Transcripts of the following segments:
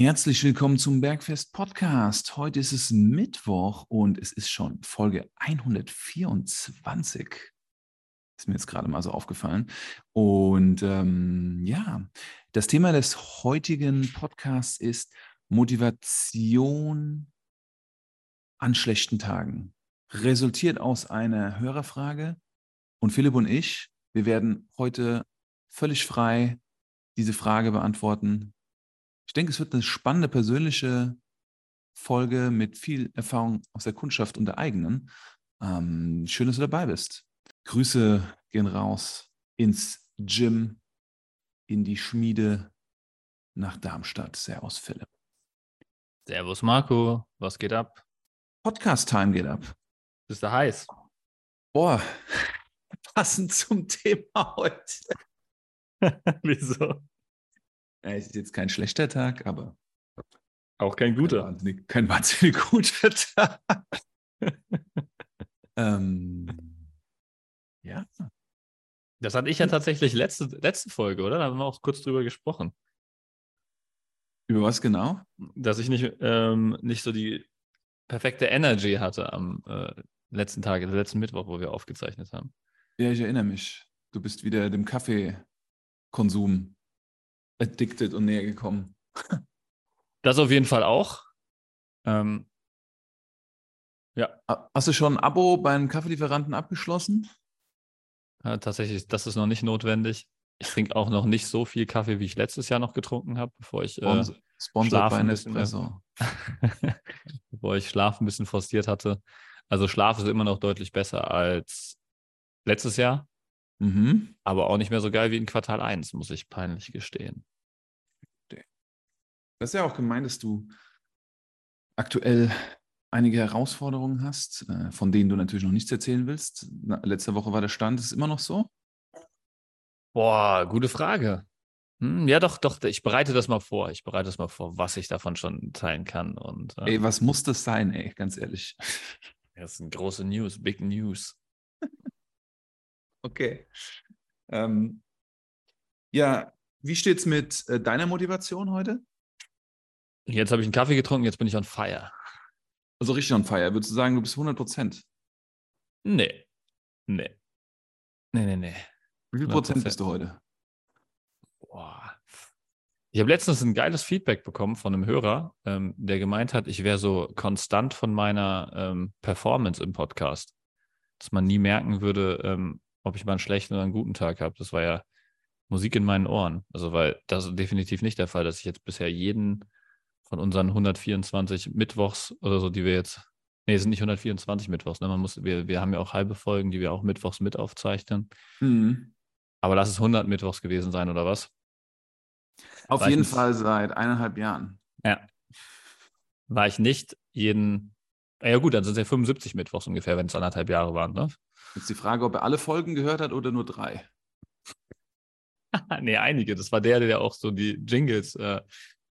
Herzlich willkommen zum Bergfest Podcast. Heute ist es Mittwoch und es ist schon Folge 124. Ist mir jetzt gerade mal so aufgefallen. Und ähm, ja, das Thema des heutigen Podcasts ist Motivation an schlechten Tagen. Resultiert aus einer Hörerfrage. Und Philipp und ich, wir werden heute völlig frei diese Frage beantworten ich denke, es wird eine spannende persönliche Folge mit viel Erfahrung aus der Kundschaft und der eigenen. Ähm, schön, dass du dabei bist. Grüße gehen raus ins Gym, in die Schmiede nach Darmstadt. Servus, Philipp. Servus, Marco. Was geht ab? Podcast-Time geht ab. Bist du heiß? Boah, passend zum Thema heute. Wieso? Es ist jetzt kein schlechter Tag, aber auch kein guter. Kein wahnsinnig, kein wahnsinnig guter Tag. ähm, ja. Das hatte ich ja tatsächlich letzte, letzte Folge, oder? Da haben wir auch kurz drüber gesprochen. Über was genau? Dass ich nicht, ähm, nicht so die perfekte Energy hatte am äh, letzten Tag, letzten Mittwoch, wo wir aufgezeichnet haben. Ja, ich erinnere mich. Du bist wieder dem Kaffeekonsum addicted und näher gekommen. Das auf jeden Fall auch. Ähm, ja. Hast du schon ein Abo beim Kaffeelieferanten abgeschlossen? Ja, tatsächlich, das ist noch nicht notwendig. Ich trinke auch noch nicht so viel Kaffee, wie ich letztes Jahr noch getrunken habe, bevor ich äh, Sponsor bei Nespresso. bevor ich Schlaf ein bisschen forciert hatte. Also Schlaf ist immer noch deutlich besser als letztes Jahr. Mhm. Aber auch nicht mehr so geil wie in Quartal 1, muss ich peinlich gestehen. Das ist ja auch gemeint, dass du aktuell einige Herausforderungen hast, äh, von denen du natürlich noch nichts erzählen willst. Letzte Woche war der Stand, ist es immer noch so? Boah, gute Frage. Hm, ja, doch, doch, ich bereite das mal vor. Ich bereite das mal vor, was ich davon schon teilen kann. Und, äh, ey, was muss das sein, ey, ganz ehrlich? Das sind große News, Big News. okay. Ähm, ja, wie steht's mit äh, deiner Motivation heute? Jetzt habe ich einen Kaffee getrunken, jetzt bin ich on fire. Also richtig on fire. Würdest du sagen, du bist 100 Prozent? Nee. Nee. Nee, nee, nee. Wie viel Prozent bist du heute? Boah. Ich habe letztens ein geiles Feedback bekommen von einem Hörer, ähm, der gemeint hat, ich wäre so konstant von meiner ähm, Performance im Podcast. Dass man nie merken würde, ähm, ob ich mal einen schlechten oder einen guten Tag habe. Das war ja Musik in meinen Ohren. Also, weil das ist definitiv nicht der Fall, dass ich jetzt bisher jeden von unseren 124 Mittwochs oder so, die wir jetzt, nee, es sind nicht 124 Mittwochs, ne? Man muss, wir, wir haben ja auch halbe Folgen, die wir auch Mittwochs mit aufzeichnen. Mhm. Aber lass es 100 Mittwochs gewesen sein, oder was? Auf War jeden Fall seit eineinhalb Jahren. Ja. War ich nicht jeden, ja gut, dann sind es ja 75 Mittwochs ungefähr, wenn es anderthalb Jahre waren, ne? Jetzt die Frage, ob er alle Folgen gehört hat oder nur drei. nee, einige. Das war der, der auch so die Jingles äh,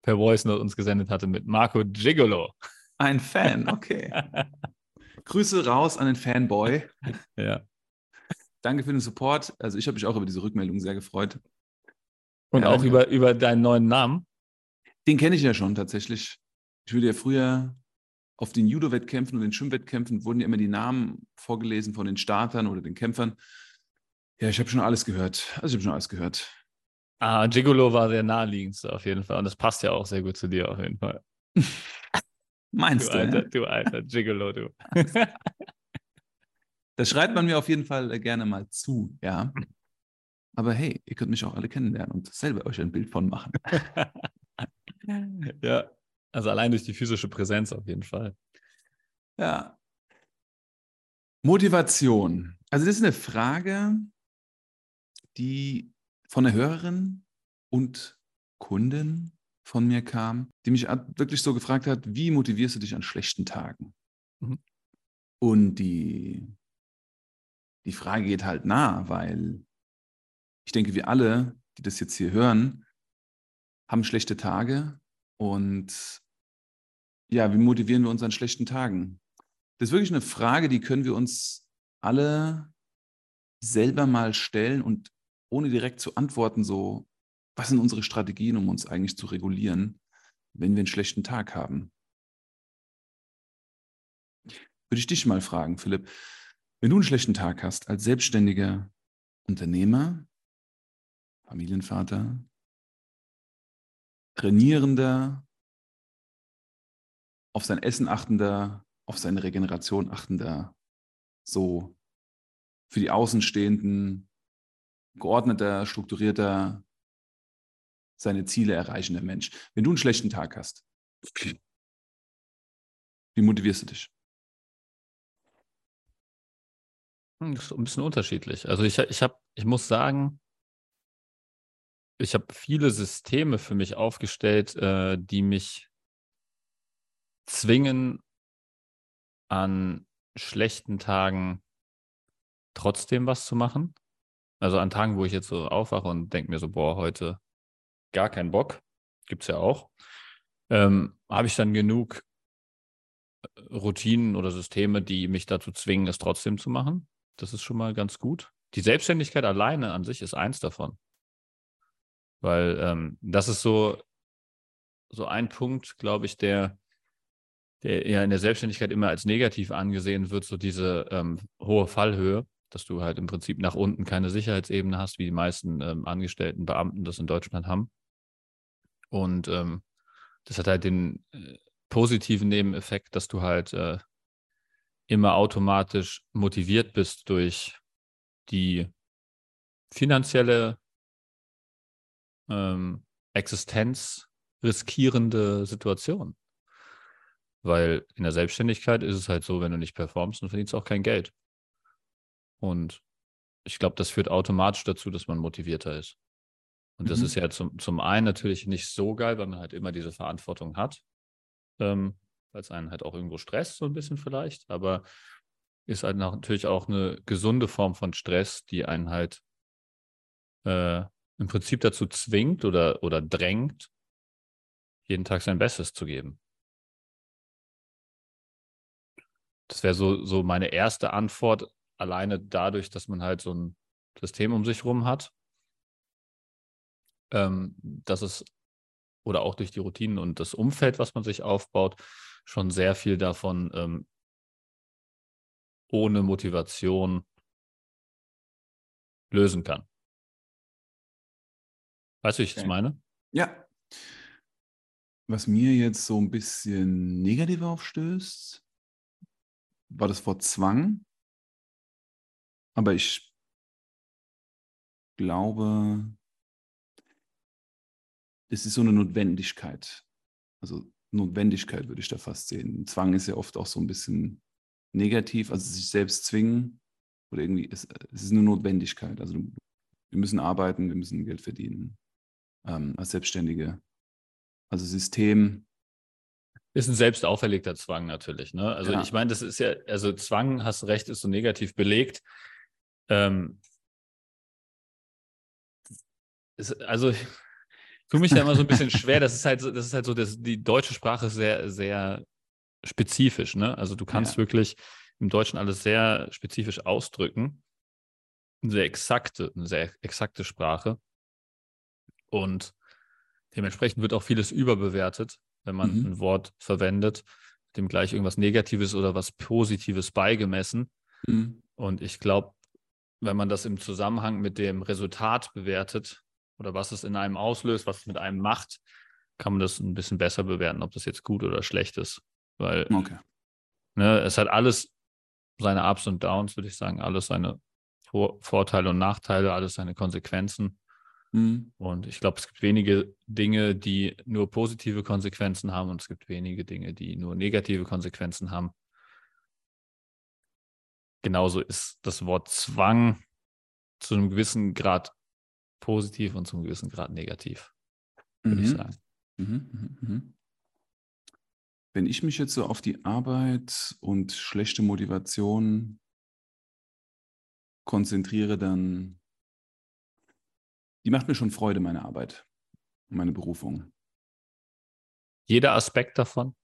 per Voice Note uns gesendet hatte mit Marco Gigolo. Ein Fan, okay. Grüße raus an den Fanboy. Ja. Danke für den Support. Also ich habe mich auch über diese Rückmeldung sehr gefreut. Und ja, auch über, über deinen neuen Namen? Den kenne ich ja schon tatsächlich. Ich würde ja früher auf den Judo-Wettkämpfen und den Schwimmwettkämpfen wurden ja immer die Namen vorgelesen von den Startern oder den Kämpfern. Ja, ich habe schon alles gehört. Also ich habe schon alles gehört. Ah, Gigolo war der naheliegendste auf jeden Fall. Und das passt ja auch sehr gut zu dir auf jeden Fall. Meinst du? Du alter, du alter Gigolo, du. das schreibt man mir auf jeden Fall äh, gerne mal zu, ja. Aber hey, ihr könnt mich auch alle kennenlernen und selber euch ein Bild von machen. ja, also allein durch die physische Präsenz auf jeden Fall. Ja. Motivation. Also das ist eine Frage, die von der Hörerin und Kundin von mir kam, die mich wirklich so gefragt hat, wie motivierst du dich an schlechten Tagen? Mhm. Und die, die Frage geht halt nah, weil ich denke, wir alle, die das jetzt hier hören, haben schlechte Tage und ja, wie motivieren wir uns an schlechten Tagen? Das ist wirklich eine Frage, die können wir uns alle selber mal stellen und ohne direkt zu antworten, so, was sind unsere Strategien, um uns eigentlich zu regulieren? wenn wir einen schlechten Tag haben? Würde ich dich mal fragen, Philipp, wenn du einen schlechten Tag hast als selbstständiger Unternehmer, Familienvater, Trainierender, auf sein Essen achtender, auf seine Regeneration achtender, so für die Außenstehenden geordneter, strukturierter, seine Ziele erreichender Mensch. Wenn du einen schlechten Tag hast, wie motivierst du dich? Hm, das ist ein bisschen unterschiedlich. Also ich, ich, hab, ich muss sagen, ich habe viele Systeme für mich aufgestellt, äh, die mich zwingen, an schlechten Tagen trotzdem was zu machen. Also an Tagen, wo ich jetzt so aufwache und denke mir so, boah, heute gar keinen Bock, gibt es ja auch, ähm, habe ich dann genug äh, Routinen oder Systeme, die mich dazu zwingen, es trotzdem zu machen. Das ist schon mal ganz gut. Die Selbstständigkeit alleine an sich ist eins davon. Weil ähm, das ist so, so ein Punkt, glaube ich, der, der ja in der Selbstständigkeit immer als negativ angesehen wird, so diese ähm, hohe Fallhöhe, dass du halt im Prinzip nach unten keine Sicherheitsebene hast, wie die meisten ähm, Angestellten, Beamten das in Deutschland haben. Und ähm, das hat halt den äh, positiven Nebeneffekt, dass du halt äh, immer automatisch motiviert bist durch die finanzielle ähm, Existenz riskierende Situation. Weil in der Selbstständigkeit ist es halt so, wenn du nicht performst, dann verdienst du auch kein Geld. Und ich glaube, das führt automatisch dazu, dass man motivierter ist. Und das mhm. ist ja zum, zum einen natürlich nicht so geil, weil man halt immer diese Verantwortung hat, ähm, weil es einen halt auch irgendwo stresst, so ein bisschen vielleicht, aber ist halt natürlich auch eine gesunde Form von Stress, die einen halt äh, im Prinzip dazu zwingt oder, oder drängt, jeden Tag sein Bestes zu geben. Das wäre so, so meine erste Antwort, alleine dadurch, dass man halt so ein System um sich rum hat. Ähm, dass es, oder auch durch die Routinen und das Umfeld, was man sich aufbaut, schon sehr viel davon ähm, ohne Motivation lösen kann. Weißt du, wie ich okay. das meine? Ja. Was mir jetzt so ein bisschen negativ aufstößt, war das Wort Zwang. Aber ich glaube, es ist so eine Notwendigkeit. Also Notwendigkeit würde ich da fast sehen. Zwang ist ja oft auch so ein bisschen negativ, also sich selbst zwingen oder irgendwie, es, es ist eine Notwendigkeit. Also wir müssen arbeiten, wir müssen Geld verdienen ähm, als Selbstständige. Also System. Ist ein selbst auferlegter Zwang natürlich. Ne? Also ja. ich meine, das ist ja, also Zwang, hast recht, ist so negativ belegt. Ähm, ist, also ich tue mich da immer so ein bisschen schwer. Das ist halt so, das ist halt so, das, die deutsche Sprache ist sehr, sehr spezifisch. Ne? Also du kannst ja. wirklich im Deutschen alles sehr spezifisch ausdrücken. Eine sehr exakte, eine sehr exakte Sprache. Und dementsprechend wird auch vieles überbewertet, wenn man mhm. ein Wort verwendet, dem gleich irgendwas Negatives oder was Positives beigemessen. Mhm. Und ich glaube, wenn man das im Zusammenhang mit dem Resultat bewertet oder was es in einem auslöst, was es mit einem macht, kann man das ein bisschen besser bewerten, ob das jetzt gut oder schlecht ist. Weil okay. ne, es hat alles seine Ups und Downs, würde ich sagen, alles seine Vor Vorteile und Nachteile, alles seine Konsequenzen. Mhm. Und ich glaube, es gibt wenige Dinge, die nur positive Konsequenzen haben und es gibt wenige Dinge, die nur negative Konsequenzen haben. Genauso ist das Wort Zwang zu einem gewissen Grad positiv und zu einem gewissen Grad negativ, würde mhm. ich sagen. Mhm, mhm, mhm. Wenn ich mich jetzt so auf die Arbeit und schlechte Motivation konzentriere, dann die macht mir schon Freude, meine Arbeit, meine Berufung. Jeder Aspekt davon?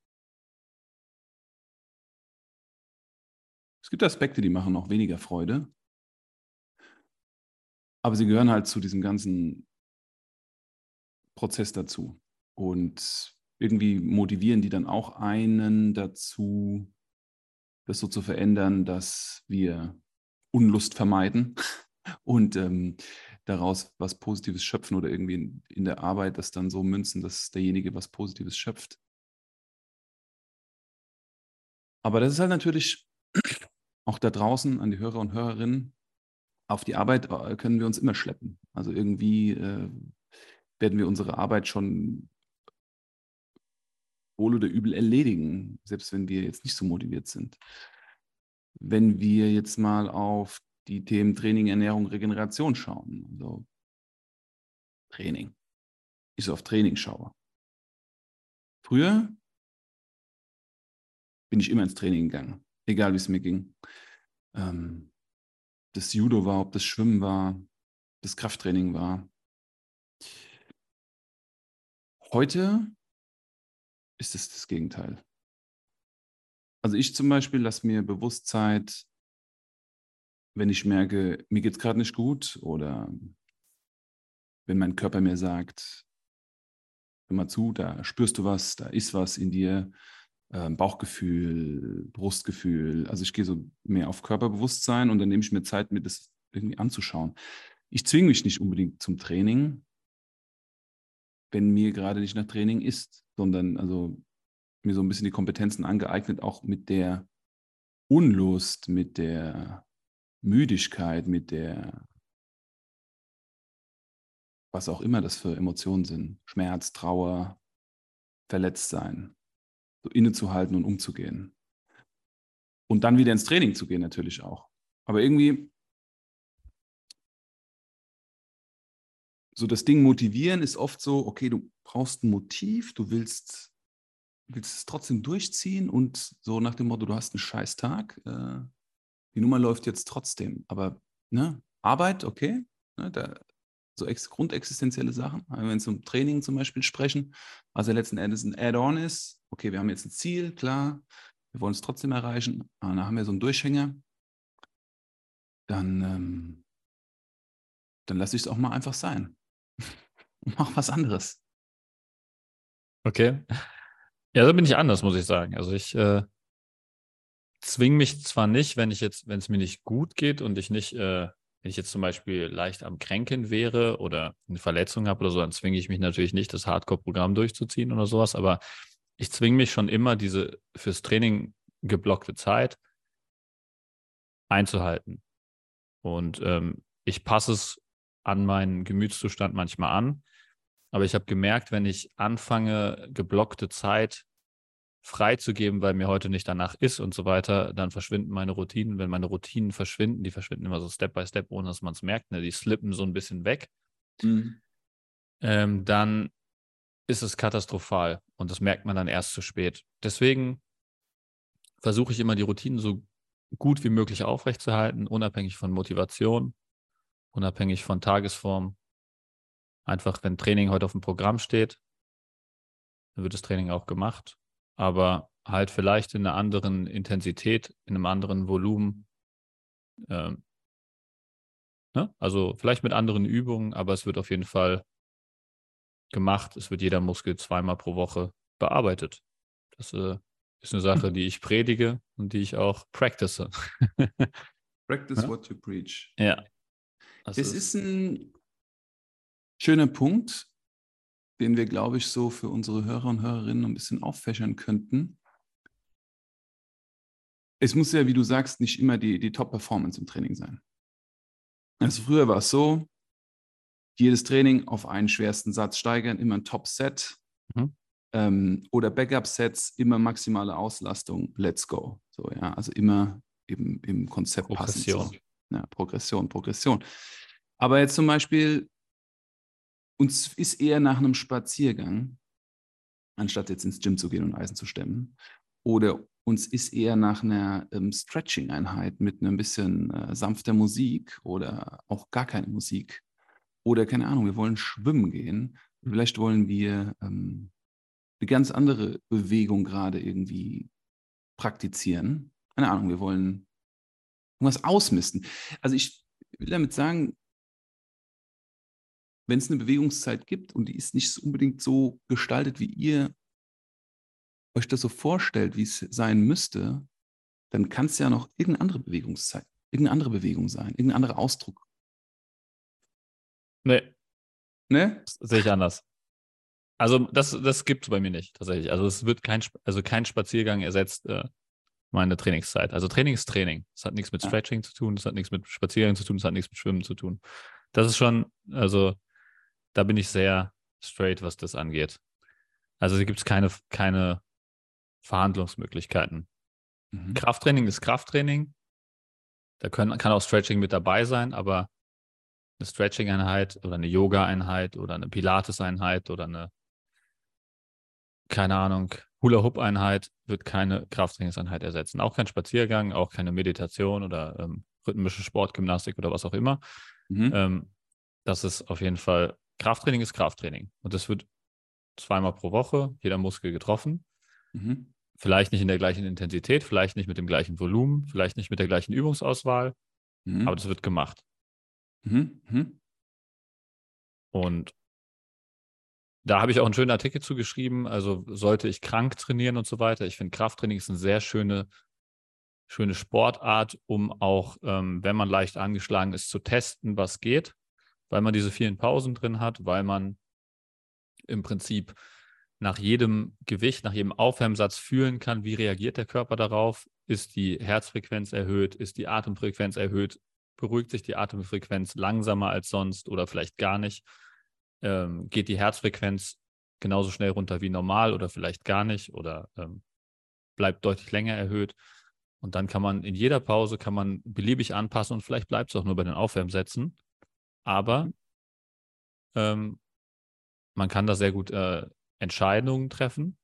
Es gibt Aspekte, die machen noch weniger Freude, aber sie gehören halt zu diesem ganzen Prozess dazu. Und irgendwie motivieren die dann auch einen dazu, das so zu verändern, dass wir Unlust vermeiden und ähm, daraus was Positives schöpfen oder irgendwie in, in der Arbeit das dann so münzen, dass derjenige was Positives schöpft. Aber das ist halt natürlich auch da draußen an die Hörer und Hörerinnen. Auf die Arbeit äh, können wir uns immer schleppen. Also irgendwie äh, werden wir unsere Arbeit schon wohl oder übel erledigen, selbst wenn wir jetzt nicht so motiviert sind. Wenn wir jetzt mal auf die Themen Training, Ernährung, Regeneration schauen, also Training, ich so auf Training schaue. Früher bin ich immer ins Training gegangen, egal wie es mir ging. Ähm, das Judo war, ob das Schwimmen war, das Krafttraining war. Heute ist es das Gegenteil. Also ich zum Beispiel lasse mir bewusst Zeit, wenn ich merke, mir geht es gerade nicht gut oder wenn mein Körper mir sagt, hör mal zu, da spürst du was, da ist was in dir, äh, Bauchgefühl, Brustgefühl. Also ich gehe so mehr auf Körperbewusstsein und dann nehme ich mir Zeit, mir das irgendwie anzuschauen. Ich zwinge mich nicht unbedingt zum Training, wenn mir gerade nicht nach Training ist, sondern also mir so ein bisschen die Kompetenzen angeeignet, auch mit der Unlust, mit der Müdigkeit, mit der, was auch immer das für Emotionen sind, Schmerz, Trauer, Verletztsein, so innezuhalten und umzugehen. Und dann wieder ins Training zu gehen, natürlich auch. Aber irgendwie so das Ding motivieren ist oft so, okay, du brauchst ein Motiv, du willst, willst es trotzdem durchziehen und so nach dem Motto, du hast einen scheiß Tag, äh, die Nummer läuft jetzt trotzdem. Aber ne, Arbeit, okay, ne, da, so ex grundexistenzielle Sachen, wenn wir jetzt um Training zum Beispiel sprechen, was ja letzten Endes ein Add-on ist, okay, wir haben jetzt ein Ziel, klar, wir wollen es trotzdem erreichen, aber dann haben wir so einen Durchhänger, dann, ähm, dann lasse ich es auch mal einfach sein mach was anderes. Okay. Ja, so bin ich anders, muss ich sagen. Also ich äh, zwinge mich zwar nicht, wenn ich jetzt, wenn es mir nicht gut geht und ich nicht, äh, wenn ich jetzt zum Beispiel leicht am Kränken wäre oder eine Verletzung habe oder so, dann zwinge ich mich natürlich nicht, das Hardcore-Programm durchzuziehen oder sowas, aber ich zwinge mich schon immer, diese fürs Training geblockte Zeit einzuhalten. Und ähm, ich passe es an meinen Gemütszustand manchmal an. Aber ich habe gemerkt, wenn ich anfange, geblockte Zeit freizugeben, weil mir heute nicht danach ist und so weiter, dann verschwinden meine Routinen. Wenn meine Routinen verschwinden, die verschwinden immer so Step by Step, ohne dass man es merkt, ne? die slippen so ein bisschen weg, mhm. ähm, dann ist es katastrophal und das merkt man dann erst zu spät. Deswegen versuche ich immer die Routinen so gut wie möglich aufrechtzuerhalten, unabhängig von Motivation, unabhängig von Tagesform. Einfach, wenn Training heute auf dem Programm steht, dann wird das Training auch gemacht, aber halt vielleicht in einer anderen Intensität, in einem anderen Volumen. Ähm, ne? Also vielleicht mit anderen Übungen, aber es wird auf jeden Fall gemacht. Es wird jeder Muskel zweimal pro Woche bearbeitet. Das äh, ist eine Sache, die ich predige und die ich auch practice. Practice ja? what you preach. Ja, das es ist, ist ein schöner Punkt, den wir, glaube ich, so für unsere Hörer und Hörerinnen ein bisschen auffächern könnten. Es muss ja, wie du sagst, nicht immer die, die Top-Performance im Training sein. Also früher war es so, jedes Training auf einen schwersten Satz steigern, immer ein Top-Set. Mhm. Ähm, oder Backup-Sets, immer maximale Auslastung, let's go. So, ja, also immer eben im Konzept Progression. passend. Ja, Progression, Progression. Aber jetzt zum Beispiel, uns ist eher nach einem Spaziergang, anstatt jetzt ins Gym zu gehen und Eisen zu stemmen, oder uns ist eher nach einer ähm, Stretching-Einheit mit ein bisschen äh, sanfter Musik oder auch gar keine Musik. Oder keine Ahnung, wir wollen schwimmen gehen. Vielleicht wollen wir ähm, eine ganz andere Bewegung gerade irgendwie praktizieren. Keine Ahnung, wir wollen irgendwas ausmisten. Also ich will damit sagen, wenn es eine Bewegungszeit gibt und die ist nicht unbedingt so gestaltet, wie ihr euch das so vorstellt, wie es sein müsste, dann kann es ja noch irgendeine andere Bewegungszeit, irgendeine andere Bewegung sein, irgendein anderer Ausdruck. Nee. Ne? Das sehe ich anders. Also das, das gibt es bei mir nicht, tatsächlich. Also es wird kein, also kein Spaziergang ersetzt äh, meine Trainingszeit. Also Training ist Training. Es hat nichts mit Stretching zu tun, es hat nichts mit Spaziergang zu tun, es hat nichts mit Schwimmen zu tun. Das ist schon, also da bin ich sehr straight, was das angeht. Also gibt es keine, keine Verhandlungsmöglichkeiten. Mhm. Krafttraining ist Krafttraining. Da können, kann auch Stretching mit dabei sein, aber eine Stretching-Einheit oder eine Yoga-Einheit oder eine Pilates-Einheit oder eine, keine Ahnung, Hula-Hoop-Einheit wird keine Krafttrainingseinheit ersetzen. Auch kein Spaziergang, auch keine Meditation oder ähm, rhythmische Sportgymnastik oder was auch immer. Mhm. Ähm, das ist auf jeden Fall, Krafttraining ist Krafttraining. Und das wird zweimal pro Woche, jeder Muskel getroffen. Mhm. Vielleicht nicht in der gleichen Intensität, vielleicht nicht mit dem gleichen Volumen, vielleicht nicht mit der gleichen Übungsauswahl, mhm. aber das wird gemacht. Mhm. Mhm. Und da habe ich auch einen schönen Artikel zu geschrieben. Also sollte ich krank trainieren und so weiter. Ich finde Krafttraining ist eine sehr schöne, schöne Sportart, um auch, ähm, wenn man leicht angeschlagen ist, zu testen, was geht, weil man diese vielen Pausen drin hat, weil man im Prinzip nach jedem Gewicht, nach jedem Aufwärmsatz fühlen kann, wie reagiert der Körper darauf. Ist die Herzfrequenz erhöht? Ist die Atemfrequenz erhöht? Beruhigt sich die Atemfrequenz langsamer als sonst oder vielleicht gar nicht? Ähm, geht die Herzfrequenz genauso schnell runter wie normal oder vielleicht gar nicht oder ähm, bleibt deutlich länger erhöht? Und dann kann man in jeder Pause kann man beliebig anpassen und vielleicht bleibt es auch nur bei den Aufwärmsätzen. Aber ähm, man kann da sehr gut äh, Entscheidungen treffen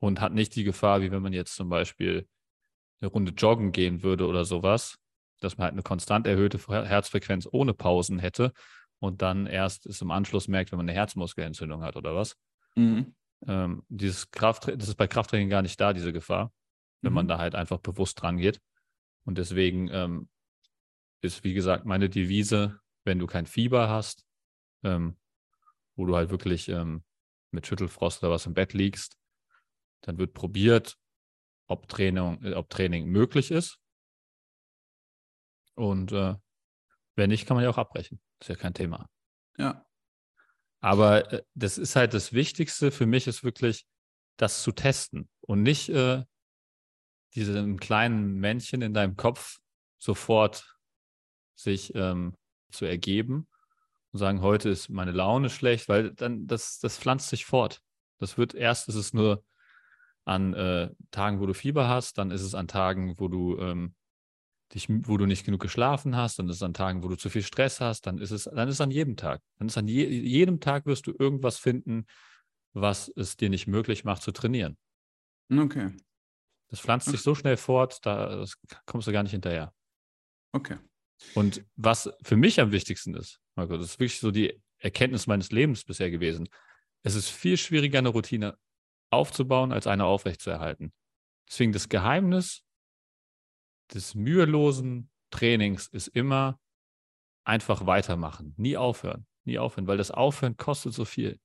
und hat nicht die Gefahr, wie wenn man jetzt zum Beispiel eine Runde joggen gehen würde oder sowas, dass man halt eine konstant erhöhte Herzfrequenz ohne Pausen hätte und dann erst es im Anschluss merkt, wenn man eine Herzmuskelentzündung hat oder was. Mhm. Ähm, dieses Kraft, das ist bei Krafttraining gar nicht da, diese Gefahr, wenn mhm. man da halt einfach bewusst dran geht. Und deswegen ähm, ist, wie gesagt, meine Devise, wenn du kein Fieber hast, ähm, wo du halt wirklich ähm, mit Schüttelfrost oder was im Bett liegst, dann wird probiert, ob Training, äh, ob Training möglich ist. Und äh, wenn nicht, kann man ja auch abbrechen. Ist ja kein Thema. Ja. Aber äh, das ist halt das Wichtigste für mich, ist wirklich, das zu testen und nicht äh, diesem kleinen Männchen in deinem Kopf sofort sich ähm, zu ergeben und sagen, heute ist meine Laune schlecht, weil dann das, das pflanzt sich fort. Das wird erst, ist es nur an äh, Tagen, wo du Fieber hast, dann ist es an Tagen, wo du ähm, dich, wo du nicht genug geschlafen hast, dann ist es an Tagen, wo du zu viel Stress hast, dann ist es, dann ist es an jedem Tag. Dann ist an je, jedem Tag wirst du irgendwas finden, was es dir nicht möglich macht zu trainieren. Okay. Das pflanzt okay. sich so schnell fort, da kommst du gar nicht hinterher. Okay. Und was für mich am wichtigsten ist, Marco, das ist wirklich so die Erkenntnis meines Lebens bisher gewesen. Es ist viel schwieriger, eine Routine aufzubauen, als eine aufrechtzuerhalten. Deswegen das Geheimnis des mühelosen Trainings ist immer einfach weitermachen, nie aufhören, nie aufhören, weil das Aufhören kostet so viel.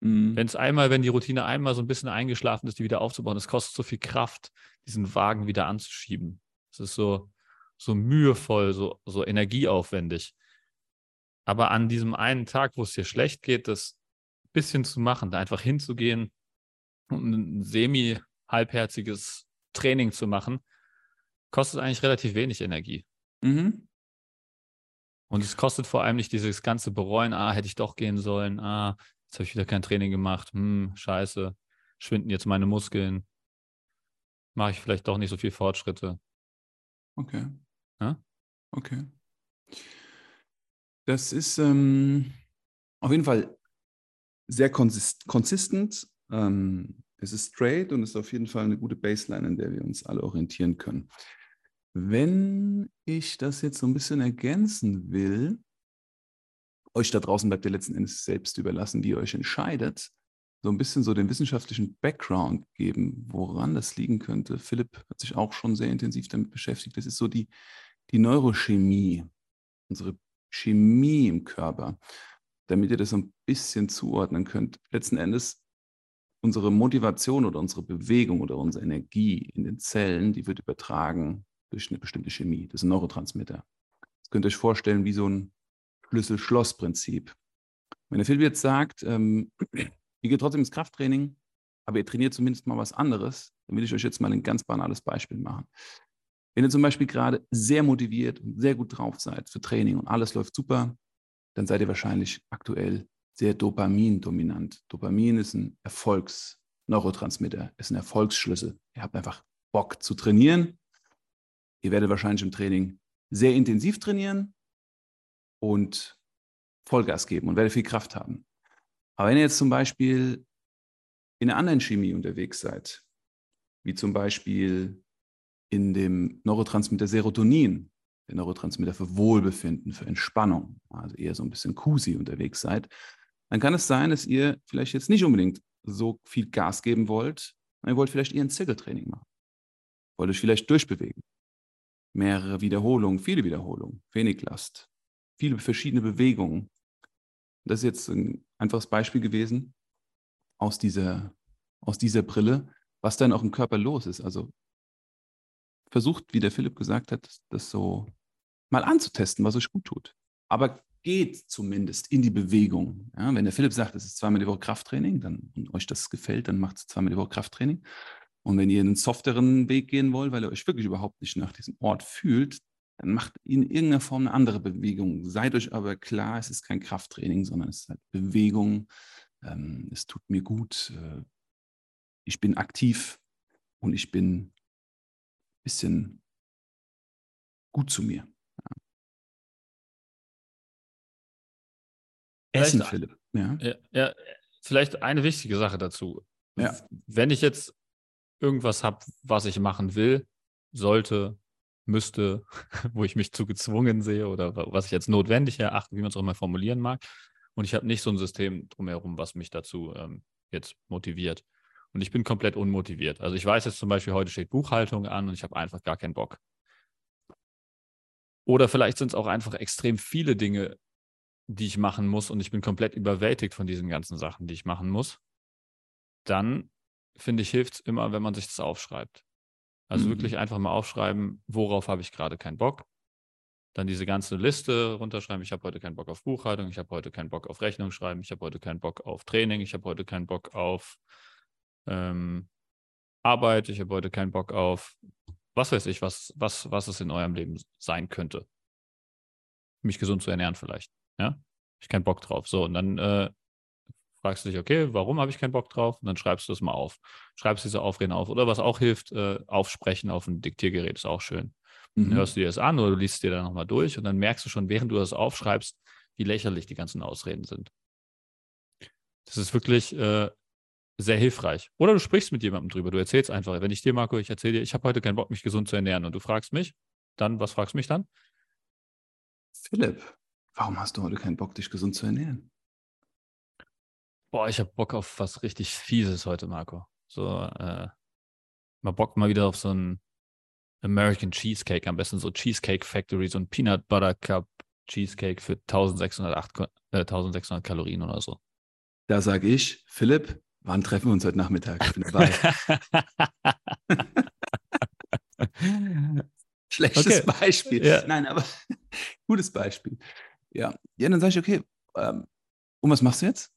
Mhm. Wenn es einmal, wenn die Routine einmal so ein bisschen eingeschlafen ist, die wieder aufzubauen, es kostet so viel Kraft, diesen Wagen wieder anzuschieben. Es ist so, so mühevoll, so, so energieaufwendig. Aber an diesem einen Tag, wo es dir schlecht geht, das bisschen zu machen, da einfach hinzugehen und ein semi-halbherziges Training zu machen, kostet eigentlich relativ wenig Energie. Mhm. Und es kostet vor allem nicht dieses ganze Bereuen, ah, hätte ich doch gehen sollen, ah, jetzt habe ich wieder kein Training gemacht, hm, scheiße, schwinden jetzt meine Muskeln, mache ich vielleicht doch nicht so viel Fortschritte. Okay. Ja? Okay. Das ist ähm, auf jeden Fall sehr konsist konsistent. Ähm, es ist straight und ist auf jeden Fall eine gute Baseline, in der wir uns alle orientieren können. Wenn ich das jetzt so ein bisschen ergänzen will, euch da draußen bleibt ihr letzten Endes selbst überlassen, wie ihr euch entscheidet, so ein bisschen so den wissenschaftlichen Background geben, woran das liegen könnte. Philipp hat sich auch schon sehr intensiv damit beschäftigt. Das ist so die, die Neurochemie, unsere Chemie im Körper, damit ihr das ein bisschen zuordnen könnt. Letzten Endes unsere Motivation oder unsere Bewegung oder unsere Energie in den Zellen, die wird übertragen durch eine bestimmte Chemie. Das ist ein Neurotransmitter. Das könnt ihr euch vorstellen wie so ein Schlüssel-Schloss-Prinzip. Wenn der Philipp jetzt sagt, ähm, ihr geht trotzdem ins Krafttraining, aber ihr trainiert zumindest mal was anderes, dann will ich euch jetzt mal ein ganz banales Beispiel machen. Wenn ihr zum Beispiel gerade sehr motiviert und sehr gut drauf seid für Training und alles läuft super, dann seid ihr wahrscheinlich aktuell sehr Dopamin-dominant. Dopamin ist ein Erfolgsneurotransmitter, ist ein Erfolgsschlüssel. Ihr habt einfach Bock zu trainieren. Ihr werdet wahrscheinlich im Training sehr intensiv trainieren und Vollgas geben und werdet viel Kraft haben. Aber wenn ihr jetzt zum Beispiel in einer anderen Chemie unterwegs seid, wie zum Beispiel in dem Neurotransmitter Serotonin, der Neurotransmitter für Wohlbefinden, für Entspannung, also eher so ein bisschen Kusi unterwegs seid, dann kann es sein, dass ihr vielleicht jetzt nicht unbedingt so viel Gas geben wollt. Ihr wollt vielleicht eher ein Zirkeltraining machen. Wollt euch vielleicht durchbewegen. Mehrere Wiederholungen, viele Wiederholungen, wenig Last, viele verschiedene Bewegungen. Das ist jetzt ein einfaches Beispiel gewesen aus dieser, aus dieser Brille, was dann auch im Körper los ist. Also versucht, wie der Philipp gesagt hat, das so mal anzutesten, was euch gut tut. Aber geht zumindest in die Bewegung. Ja, wenn der Philipp sagt, es ist zweimal die Woche Krafttraining, dann und euch das gefällt, dann macht es zweimal die Woche Krafttraining. Und wenn ihr einen softeren Weg gehen wollt, weil ihr euch wirklich überhaupt nicht nach diesem Ort fühlt, dann macht in irgendeiner Form eine andere Bewegung. Seid euch aber klar, es ist kein Krafttraining, sondern es ist halt Bewegung. Ähm, es tut mir gut. Äh, ich bin aktiv und ich bin bisschen gut zu mir. Essen, Philipp. Ja. ja. Ja, vielleicht eine wichtige Sache dazu. Ja. Wenn ich jetzt irgendwas habe, was ich machen will, sollte, müsste, wo ich mich zu gezwungen sehe oder was ich jetzt notwendig erachte, wie man es auch immer formulieren mag, und ich habe nicht so ein System drumherum, was mich dazu ähm, jetzt motiviert. Und ich bin komplett unmotiviert. Also ich weiß jetzt zum Beispiel, heute steht Buchhaltung an und ich habe einfach gar keinen Bock. Oder vielleicht sind es auch einfach extrem viele Dinge, die ich machen muss und ich bin komplett überwältigt von diesen ganzen Sachen, die ich machen muss, dann finde ich, hilft es immer, wenn man sich das aufschreibt. Also mhm. wirklich einfach mal aufschreiben, worauf habe ich gerade keinen Bock. Dann diese ganze Liste runterschreiben. Ich habe heute keinen Bock auf Buchhaltung, ich habe heute keinen Bock auf Rechnung schreiben, ich habe heute keinen Bock auf Training, ich habe heute keinen Bock auf ähm, Arbeit, ich habe heute keinen Bock auf was weiß ich, was, was, was es in eurem Leben sein könnte. Mich gesund zu ernähren vielleicht. Ja, ich keinen Bock drauf. So, und dann äh, fragst du dich, okay, warum habe ich keinen Bock drauf? Und dann schreibst du es mal auf. Schreibst diese Aufreden auf. Oder was auch hilft, äh, aufsprechen auf ein Diktiergerät ist auch schön. Mhm. Dann hörst du dir das an oder du liest es dir dann nochmal durch und dann merkst du schon, während du das aufschreibst, wie lächerlich die ganzen Ausreden sind. Das ist wirklich äh, sehr hilfreich. Oder du sprichst mit jemandem drüber. Du erzählst einfach, wenn ich dir, Marco, ich erzähle dir, ich habe heute keinen Bock, mich gesund zu ernähren und du fragst mich, dann, was fragst du mich dann? Philipp, Warum hast du heute keinen Bock, dich gesund zu ernähren? Boah, ich habe Bock auf was richtig Fieses heute, Marco. So, äh, mal Bock mal wieder auf so ein American Cheesecake, am besten so Cheesecake Factory, so ein Peanut Butter Cup Cheesecake für 1608, äh, 1600 Kalorien oder so. Da sage ich, Philipp, wann treffen wir uns heute Nachmittag? Ich bin dabei. Schlechtes okay. Beispiel. Ja. Nein, aber gutes Beispiel. Ja, ja dann sage ich, okay, ähm, und was machst du jetzt?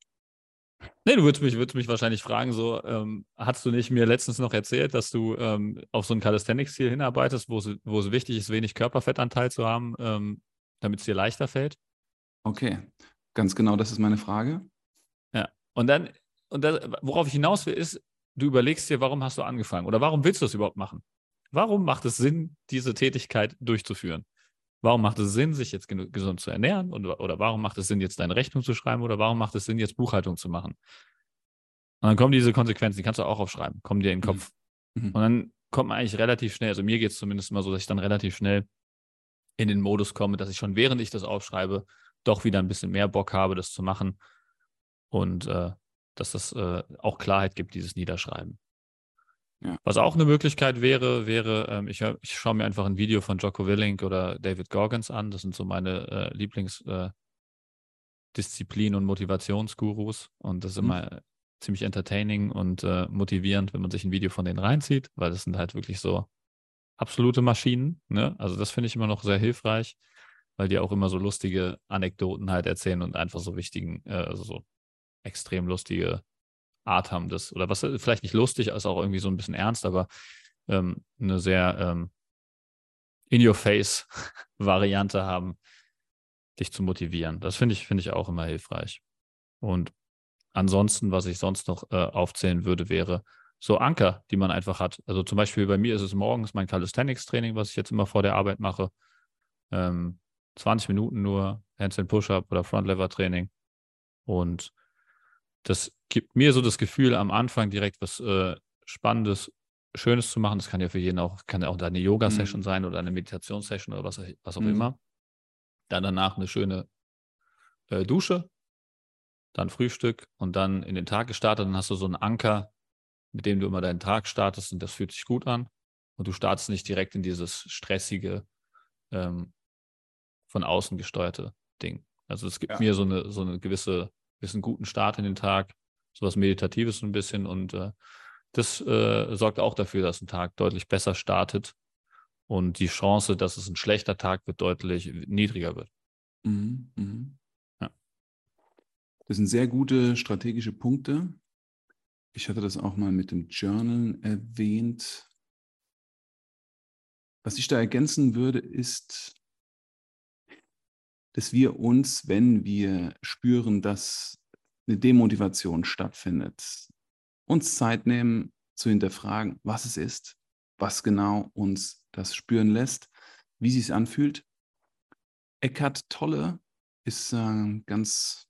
Nee, du würdest mich, würdest mich wahrscheinlich fragen, so, ähm, hast du nicht mir letztens noch erzählt, dass du ähm, auf so ein Calisthenics-Ziel hinarbeitest, wo es, wichtig ist, wenig Körperfettanteil zu haben, ähm, damit es dir leichter fällt? Okay, ganz genau, das ist meine Frage. Ja, und dann, und das, worauf ich hinaus will, ist, du überlegst dir, warum hast du angefangen oder warum willst du das überhaupt machen? Warum macht es Sinn, diese Tätigkeit durchzuführen? Warum macht es Sinn, sich jetzt gesund zu ernähren? Oder, oder warum macht es Sinn, jetzt deine Rechnung zu schreiben? Oder warum macht es Sinn, jetzt Buchhaltung zu machen? Und dann kommen diese Konsequenzen, die kannst du auch aufschreiben, kommen dir in den mhm. Kopf. Mhm. Und dann kommt man eigentlich relativ schnell, also mir geht es zumindest mal so, dass ich dann relativ schnell in den Modus komme, dass ich schon während ich das aufschreibe, doch wieder ein bisschen mehr Bock habe, das zu machen. Und äh, dass das äh, auch Klarheit gibt, dieses Niederschreiben. Ja. Was auch eine Möglichkeit wäre, wäre, ähm, ich, ich schaue mir einfach ein Video von Jocko Willink oder David Gorgons an. Das sind so meine äh, Lieblingsdisziplin- äh, und Motivationsgurus. Und das ist mhm. immer ziemlich entertaining und äh, motivierend, wenn man sich ein Video von denen reinzieht, weil das sind halt wirklich so absolute Maschinen. Ne? Also das finde ich immer noch sehr hilfreich, weil die auch immer so lustige Anekdoten halt erzählen und einfach so wichtigen, äh, also so extrem lustige Art haben das. Oder was vielleicht nicht lustig, als auch irgendwie so ein bisschen ernst, aber ähm, eine sehr ähm, in-your-face-Variante haben, dich zu motivieren. Das finde ich, finde ich auch immer hilfreich. Und ansonsten, was ich sonst noch äh, aufzählen würde, wäre so Anker, die man einfach hat. Also zum Beispiel bei mir ist es morgens mein Calisthenics-Training, was ich jetzt immer vor der Arbeit mache. Ähm, 20 Minuten nur Handstand Push-Up oder Front-Lever-Training. Und das gibt mir so das Gefühl, am Anfang direkt was äh, Spannendes, Schönes zu machen. Das kann ja für jeden auch, kann ja auch eine Yoga-Session mhm. sein oder eine Meditationssession oder was, was auch mhm. immer. Dann danach eine schöne äh, Dusche, dann Frühstück und dann in den Tag gestartet. Dann hast du so einen Anker, mit dem du immer deinen Tag startest und das fühlt sich gut an. Und du startest nicht direkt in dieses stressige, ähm, von außen gesteuerte Ding. Also es gibt ja. mir so eine, so eine gewisse, gewissen guten Start in den Tag, sowas Meditatives ein bisschen und äh, das äh, sorgt auch dafür, dass ein Tag deutlich besser startet und die Chance, dass es ein schlechter Tag wird, deutlich niedriger wird. Mhm, mhm. Das sind sehr gute strategische Punkte. Ich hatte das auch mal mit dem Journal erwähnt. Was ich da ergänzen würde, ist, dass wir uns, wenn wir spüren, dass eine Demotivation stattfindet, uns Zeit nehmen zu hinterfragen, was es ist, was genau uns das spüren lässt, wie sich es anfühlt. Eckhart Tolle ist eine ganz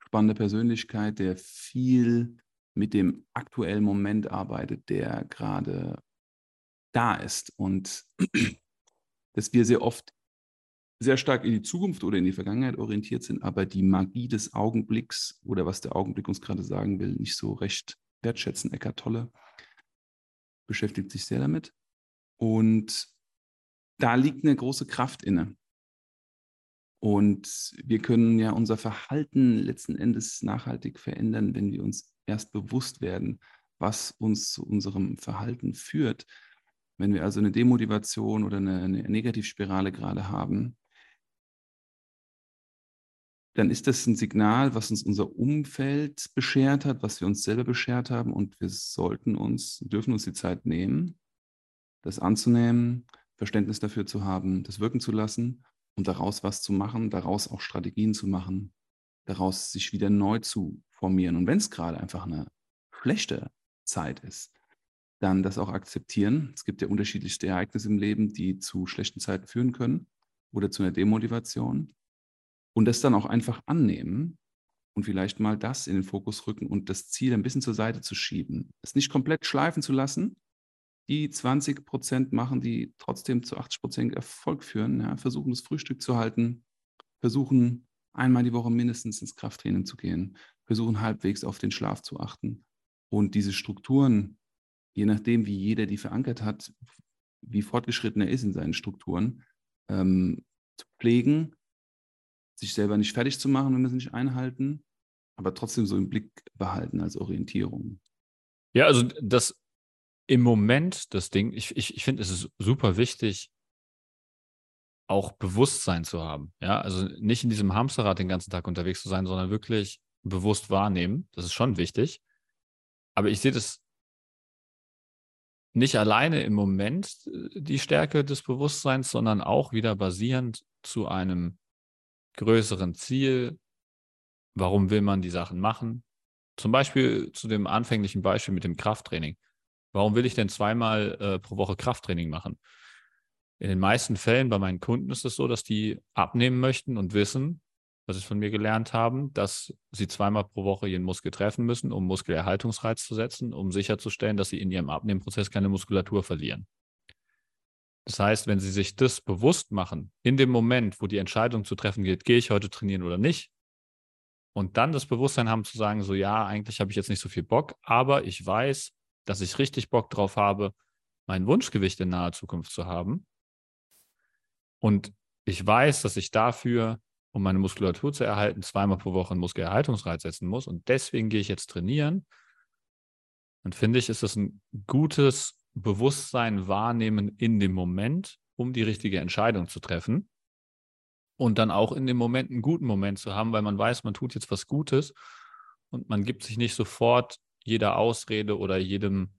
spannende Persönlichkeit, der viel mit dem aktuellen Moment arbeitet, der gerade da ist und dass wir sehr oft sehr stark in die Zukunft oder in die Vergangenheit orientiert sind, aber die Magie des Augenblicks oder was der Augenblick uns gerade sagen will, nicht so recht wertschätzen. Eckart Tolle beschäftigt sich sehr damit. Und da liegt eine große Kraft inne. Und wir können ja unser Verhalten letzten Endes nachhaltig verändern, wenn wir uns erst bewusst werden, was uns zu unserem Verhalten führt. Wenn wir also eine Demotivation oder eine, eine Negativspirale gerade haben, dann ist das ein Signal, was uns unser Umfeld beschert hat, was wir uns selber beschert haben und wir sollten uns, dürfen uns die Zeit nehmen, das anzunehmen, Verständnis dafür zu haben, das wirken zu lassen und daraus was zu machen, daraus auch Strategien zu machen, daraus sich wieder neu zu formieren. Und wenn es gerade einfach eine schlechte Zeit ist, dann das auch akzeptieren. Es gibt ja unterschiedlichste Ereignisse im Leben, die zu schlechten Zeiten führen können oder zu einer Demotivation. Und das dann auch einfach annehmen und vielleicht mal das in den Fokus rücken und das Ziel ein bisschen zur Seite zu schieben. Es nicht komplett schleifen zu lassen, die 20 Prozent machen, die trotzdem zu 80 Prozent Erfolg führen. Ja, versuchen, das Frühstück zu halten, versuchen, einmal die Woche mindestens ins Krafttraining zu gehen, versuchen, halbwegs auf den Schlaf zu achten. Und diese Strukturen, je nachdem, wie jeder die verankert hat, wie fortgeschritten er ist in seinen Strukturen, ähm, zu pflegen sich selber nicht fertig zu machen, wenn wir es nicht einhalten, aber trotzdem so im Blick behalten als Orientierung. Ja, also das im Moment, das Ding, ich, ich, ich finde, es ist super wichtig, auch Bewusstsein zu haben. Ja, also nicht in diesem Hamsterrad den ganzen Tag unterwegs zu sein, sondern wirklich bewusst wahrnehmen. Das ist schon wichtig. Aber ich sehe das nicht alleine im Moment, äh, die Stärke des Bewusstseins, sondern auch wieder basierend zu einem größeren Ziel. Warum will man die Sachen machen? Zum Beispiel zu dem anfänglichen Beispiel mit dem Krafttraining. Warum will ich denn zweimal äh, pro Woche Krafttraining machen? In den meisten Fällen bei meinen Kunden ist es so, dass die abnehmen möchten und wissen, was sie von mir gelernt haben, dass sie zweimal pro Woche ihren Muskel treffen müssen, um Muskelerhaltungsreiz zu setzen, um sicherzustellen, dass sie in ihrem Abnehmprozess keine Muskulatur verlieren. Das heißt, wenn Sie sich das bewusst machen, in dem Moment, wo die Entscheidung zu treffen geht, gehe ich heute trainieren oder nicht, und dann das Bewusstsein haben zu sagen, so ja, eigentlich habe ich jetzt nicht so viel Bock, aber ich weiß, dass ich richtig Bock drauf habe, mein Wunschgewicht in naher Zukunft zu haben. Und ich weiß, dass ich dafür um meine Muskulatur zu erhalten, zweimal pro Woche einen Muskelerhaltungsreiz setzen muss und deswegen gehe ich jetzt trainieren, dann finde ich, ist das ein gutes Bewusstsein wahrnehmen in dem Moment, um die richtige Entscheidung zu treffen. Und dann auch in dem Moment einen guten Moment zu haben, weil man weiß, man tut jetzt was Gutes und man gibt sich nicht sofort jeder Ausrede oder jedem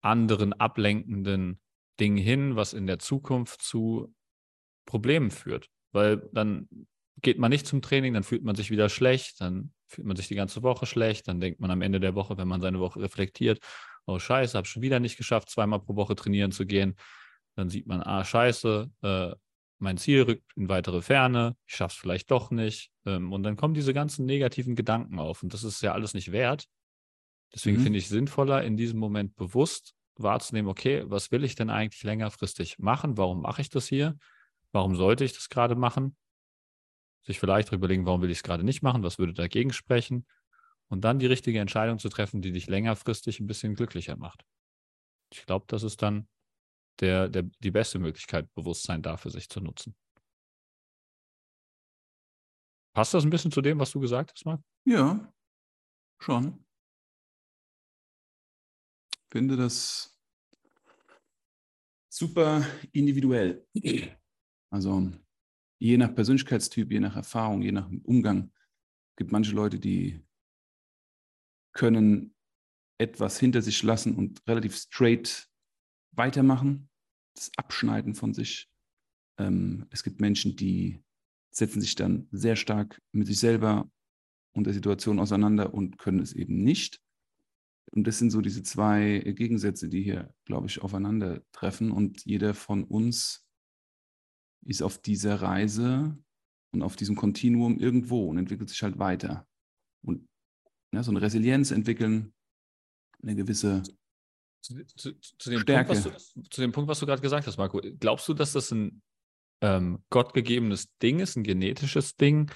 anderen ablenkenden Ding hin, was in der Zukunft zu Problemen führt. Weil dann geht man nicht zum Training, dann fühlt man sich wieder schlecht, dann fühlt man sich die ganze Woche schlecht, dann denkt man am Ende der Woche, wenn man seine Woche reflektiert, oh scheiße, habe schon wieder nicht geschafft, zweimal pro Woche trainieren zu gehen. Dann sieht man, ah scheiße, äh, mein Ziel rückt in weitere Ferne, ich schaffe es vielleicht doch nicht. Ähm, und dann kommen diese ganzen negativen Gedanken auf und das ist ja alles nicht wert. Deswegen mhm. finde ich sinnvoller, in diesem Moment bewusst wahrzunehmen, okay, was will ich denn eigentlich längerfristig machen? Warum mache ich das hier? Warum sollte ich das gerade machen? Sich vielleicht überlegen, warum will ich es gerade nicht machen? Was würde dagegen sprechen? Und dann die richtige Entscheidung zu treffen, die dich längerfristig ein bisschen glücklicher macht. Ich glaube, das ist dann der, der, die beste Möglichkeit, Bewusstsein dafür sich zu nutzen. Passt das ein bisschen zu dem, was du gesagt hast, Marc? Ja, schon finde das super individuell. Also je nach Persönlichkeitstyp, je nach Erfahrung, je nach Umgang gibt manche Leute, die können etwas hinter sich lassen und relativ straight weitermachen, das Abschneiden von sich. Ähm, es gibt Menschen, die setzen sich dann sehr stark mit sich selber und der Situation auseinander und können es eben nicht. Und das sind so diese zwei Gegensätze, die hier, glaube ich, aufeinandertreffen. Und jeder von uns ist auf dieser Reise und auf diesem Kontinuum irgendwo und entwickelt sich halt weiter. Und ja, so eine Resilienz entwickeln, eine gewisse zu, zu, zu, dem Stärke. Punkt, du, zu, dem Punkt, was du gerade gesagt hast, Marco, glaubst du, dass das ein ähm, gottgegebenes Ding ist, ein genetisches Ding,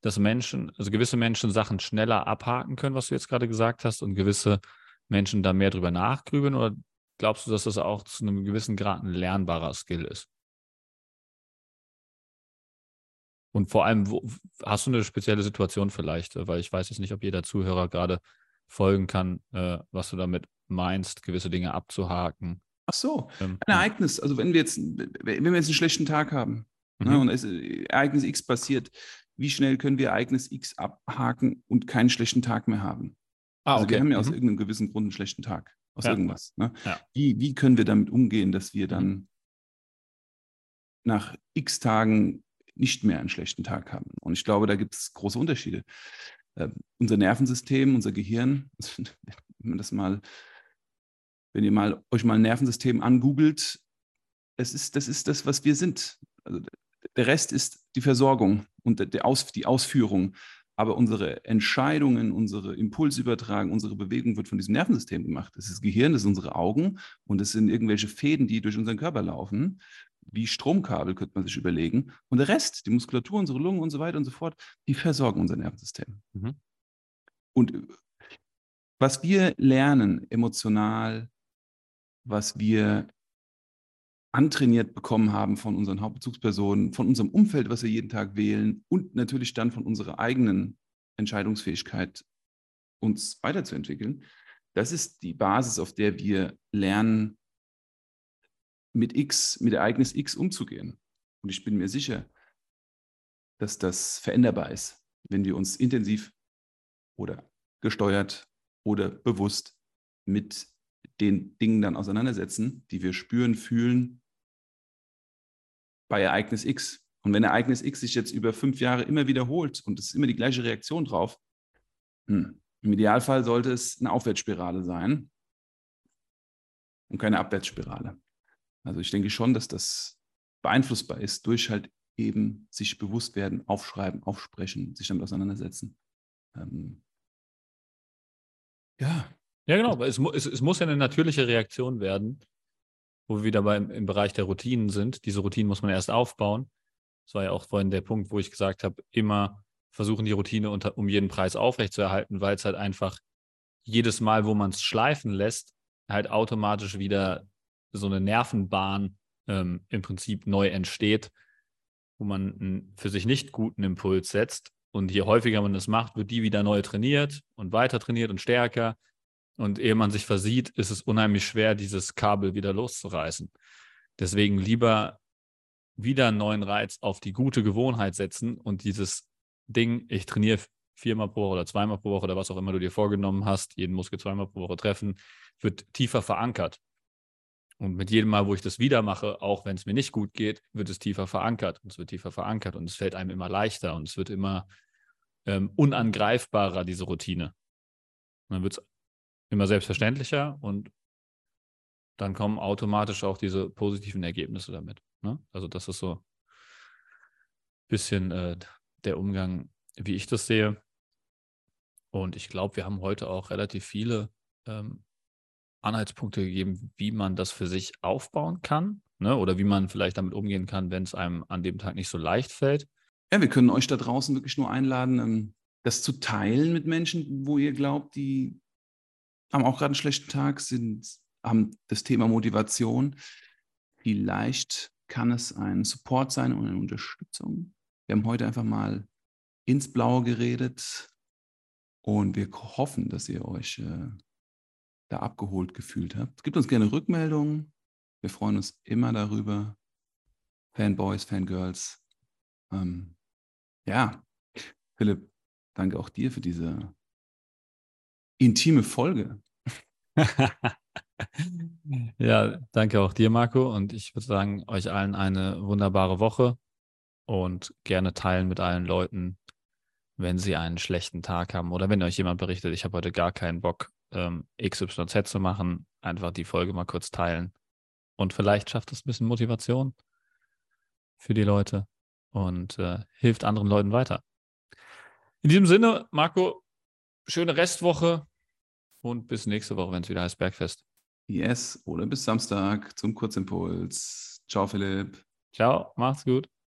dass Menschen, also gewisse Menschen Sachen schneller abhaken können, was du jetzt gerade gesagt hast, und gewisse Menschen da mehr drüber nachgrübeln? Oder glaubst du, dass das auch zu einem gewissen Grad ein lernbarer Skill ist? Und vor allem, wo, hast du eine spezielle Situation vielleicht? Weil ich weiß jetzt nicht, ob jeder Zuhörer gerade folgen kann, äh, was du damit meinst, gewisse Dinge abzuhaken. Ach so, ähm, ein Ereignis. Also wenn wir jetzt, wenn wir jetzt einen schlechten Tag haben ne, mhm. ne, und es, äh, Ereignis X passiert, wie schnell können wir Ereignis X abhaken und keinen schlechten Tag mehr haben. Ah, also wir haben ja aus mhm. irgendeinem gewissen Grund einen schlechten Tag, aus ja. irgendwas. Ne? Ja. Wie, wie können wir damit umgehen, dass wir dann mhm. nach X Tagen nicht mehr einen schlechten Tag haben? Und ich glaube, da gibt es große Unterschiede. Äh, unser Nervensystem, unser Gehirn, wenn man das mal, wenn ihr mal euch mal ein Nervensystem angoogelt, es ist, das ist das, was wir sind. Also der Rest ist die Versorgung und die, Aus, die Ausführung. Aber unsere Entscheidungen, unsere Impulsübertragung, unsere Bewegung wird von diesem Nervensystem gemacht. Das ist das Gehirn, das sind unsere Augen und das sind irgendwelche Fäden, die durch unseren Körper laufen. Wie Stromkabel könnte man sich überlegen. Und der Rest, die Muskulatur, unsere Lungen und so weiter und so fort, die versorgen unser Nervensystem. Mhm. Und was wir lernen emotional, was wir antrainiert bekommen haben von unseren Hauptbezugspersonen, von unserem Umfeld, was wir jeden Tag wählen und natürlich dann von unserer eigenen Entscheidungsfähigkeit, uns weiterzuentwickeln. Das ist die Basis, auf der wir lernen, mit X, mit Ereignis X umzugehen. Und ich bin mir sicher, dass das veränderbar ist, wenn wir uns intensiv oder gesteuert oder bewusst mit den Dingen dann auseinandersetzen, die wir spüren, fühlen bei Ereignis X. Und wenn Ereignis X sich jetzt über fünf Jahre immer wiederholt und es ist immer die gleiche Reaktion drauf, hm, im Idealfall sollte es eine Aufwärtsspirale sein und keine Abwärtsspirale. Also ich denke schon, dass das beeinflussbar ist durch halt eben sich bewusst werden, aufschreiben, aufsprechen, sich damit auseinandersetzen. Ähm, ja. Ja, genau. Es, es, es muss ja eine natürliche Reaktion werden wo wir wieder beim, im Bereich der Routinen sind. Diese Routinen muss man erst aufbauen. Das war ja auch vorhin der Punkt, wo ich gesagt habe, immer versuchen, die Routine unter, um jeden Preis aufrechtzuerhalten, weil es halt einfach jedes Mal, wo man es schleifen lässt, halt automatisch wieder so eine Nervenbahn ähm, im Prinzip neu entsteht, wo man einen für sich nicht guten Impuls setzt. Und je häufiger man das macht, wird die wieder neu trainiert und weiter trainiert und stärker. Und ehe man sich versieht, ist es unheimlich schwer, dieses Kabel wieder loszureißen. Deswegen lieber wieder einen neuen Reiz auf die gute Gewohnheit setzen und dieses Ding, ich trainiere viermal pro Woche oder zweimal pro Woche oder was auch immer du dir vorgenommen hast, jeden Muskel zweimal pro Woche treffen, wird tiefer verankert. Und mit jedem Mal, wo ich das wieder mache, auch wenn es mir nicht gut geht, wird es tiefer verankert und es wird tiefer verankert und es fällt einem immer leichter und es wird immer ähm, unangreifbarer, diese Routine. Und dann wird es immer selbstverständlicher und dann kommen automatisch auch diese positiven Ergebnisse damit. Ne? Also das ist so ein bisschen äh, der Umgang, wie ich das sehe. Und ich glaube, wir haben heute auch relativ viele ähm, Anhaltspunkte gegeben, wie man das für sich aufbauen kann ne? oder wie man vielleicht damit umgehen kann, wenn es einem an dem Tag nicht so leicht fällt. Ja, wir können euch da draußen wirklich nur einladen, ähm, das zu teilen mit Menschen, wo ihr glaubt, die haben auch gerade einen schlechten Tag, sind, haben das Thema Motivation. Vielleicht kann es ein Support sein und eine Unterstützung. Wir haben heute einfach mal ins Blaue geredet und wir hoffen, dass ihr euch äh, da abgeholt gefühlt habt. Gebt uns gerne Rückmeldungen. Wir freuen uns immer darüber. Fanboys, Fangirls. Ähm, ja, Philipp, danke auch dir für diese intime Folge. ja, danke auch dir, Marco. Und ich würde sagen, euch allen eine wunderbare Woche und gerne teilen mit allen Leuten, wenn sie einen schlechten Tag haben oder wenn euch jemand berichtet, ich habe heute gar keinen Bock, ähm, XYZ zu machen, einfach die Folge mal kurz teilen. Und vielleicht schafft es ein bisschen Motivation für die Leute und äh, hilft anderen Leuten weiter. In diesem Sinne, Marco, schöne Restwoche und bis nächste Woche, wenn es wieder heißt Bergfest. Yes, oder bis Samstag zum Kurzimpuls. Ciao, Philipp. Ciao, macht's gut.